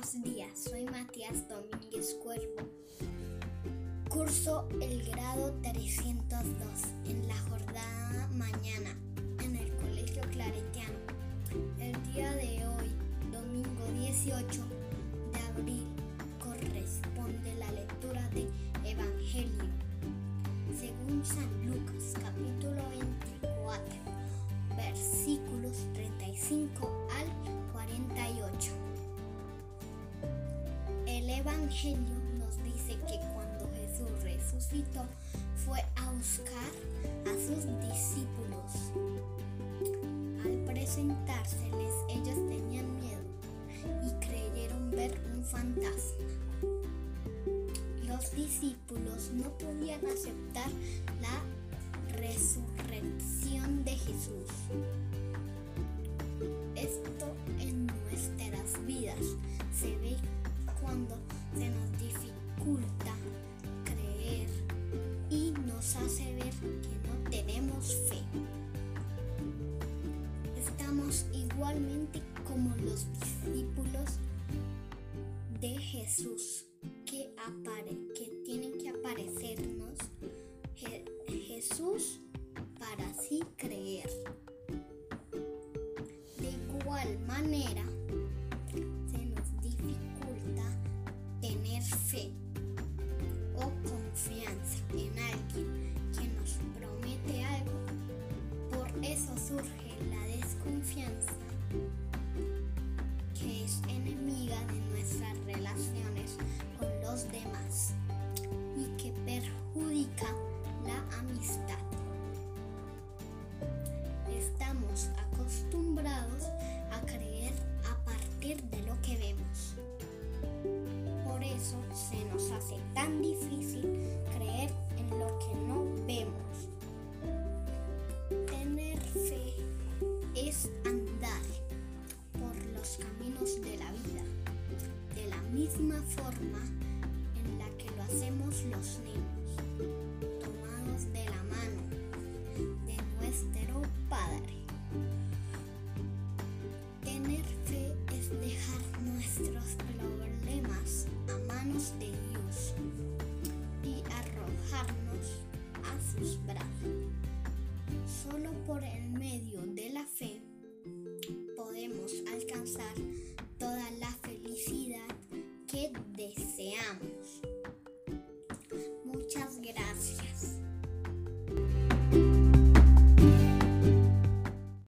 Buenos días, soy Matías Domínguez Cuervo. Curso el grado 302 en la jornada mañana en el Colegio Claretiano. El día de hoy, domingo 18 de abril, corresponde la lectura de Evangelio según San Lucas, capítulo 24, versículos 35 Evangelio nos dice que cuando Jesús resucitó fue a buscar a sus discípulos. Al presentárseles ellos tenían miedo y creyeron ver un fantasma. Los discípulos no podían aceptar la resurrección de Jesús. Tenemos fe. Estamos igualmente como los discípulos de Jesús que, apare que tienen que aparecernos Je Jesús para así creer. De igual manera, que es enemiga de nuestras relaciones con los demás y que perjudica la amistad. Estamos acostumbrados a creer a partir de lo que vemos. Por eso se nos hace tan difícil misma forma en la que lo hacemos los niños, tomados de la mano de nuestro Padre. Tener fe es dejar nuestros problemas a manos de Dios y arrojarnos a sus brazos. Solo por el medio de la fe podemos alcanzar toda la felicidad que deseamos.